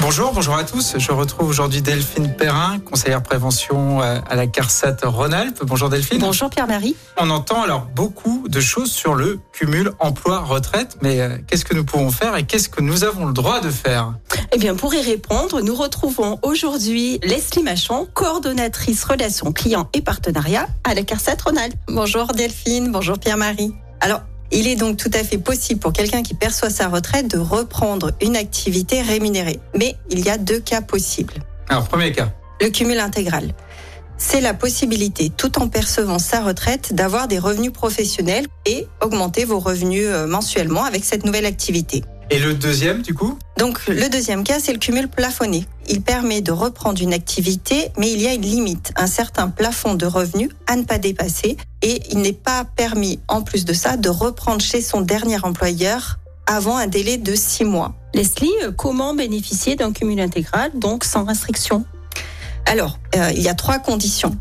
Bonjour, bonjour à tous. Je retrouve aujourd'hui Delphine Perrin, conseillère prévention euh, à la CARSAT Rhône-Alpes. Bonjour Delphine. Bonjour Pierre-Marie. On entend alors beaucoup de choses sur le cumul emploi-retraite, mais euh, qu'est-ce que nous pouvons faire et qu'est-ce que nous avons le droit de faire? Eh bien, pour y répondre, nous retrouvons aujourd'hui Leslie Machon, coordonnatrice relations clients et partenariats à la CARSAT Rhône-Alpes. Bonjour Delphine, bonjour Pierre-Marie. Alors, il est donc tout à fait possible pour quelqu'un qui perçoit sa retraite de reprendre une activité rémunérée. Mais il y a deux cas possibles. Alors, premier cas. Le cumul intégral. C'est la possibilité, tout en percevant sa retraite, d'avoir des revenus professionnels et augmenter vos revenus euh, mensuellement avec cette nouvelle activité. Et le deuxième, du coup? Donc, le deuxième cas, c'est le cumul plafonné. Il permet de reprendre une activité, mais il y a une limite, un certain plafond de revenus à ne pas dépasser. Et il n'est pas permis, en plus de ça, de reprendre chez son dernier employeur avant un délai de six mois. Leslie, euh, comment bénéficier d'un cumul intégral, donc sans restriction? Alors, euh, il y a trois conditions.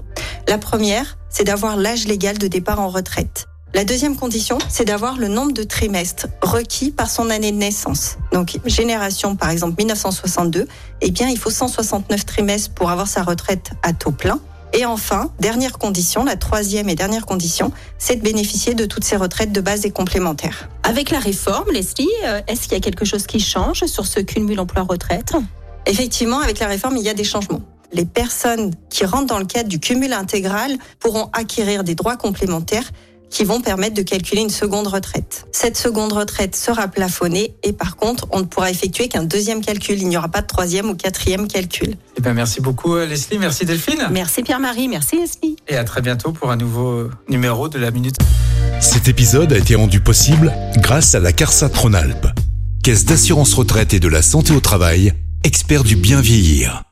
La première, c'est d'avoir l'âge légal de départ en retraite. La deuxième condition, c'est d'avoir le nombre de trimestres requis par son année de naissance. Donc, génération, par exemple, 1962, eh bien, il faut 169 trimestres pour avoir sa retraite à taux plein. Et enfin, dernière condition, la troisième et dernière condition, c'est de bénéficier de toutes ces retraites de base et complémentaires. Avec la réforme, Leslie, euh, est-ce qu'il y a quelque chose qui change sur ce cumul emploi-retraite? Effectivement, avec la réforme, il y a des changements. Les personnes qui rentrent dans le cadre du cumul intégral pourront acquérir des droits complémentaires qui vont permettre de calculer une seconde retraite. Cette seconde retraite sera plafonnée et par contre, on ne pourra effectuer qu'un deuxième calcul. Il n'y aura pas de troisième ou quatrième calcul. Eh bien, merci beaucoup euh, Leslie, merci Delphine. Merci Pierre-Marie, merci Leslie. Et à très bientôt pour un nouveau numéro de la Minute. Cet épisode a été rendu possible grâce à la CARSAT Rhône-Alpes, Caisse d'assurance retraite et de la santé au travail, expert du bien vieillir.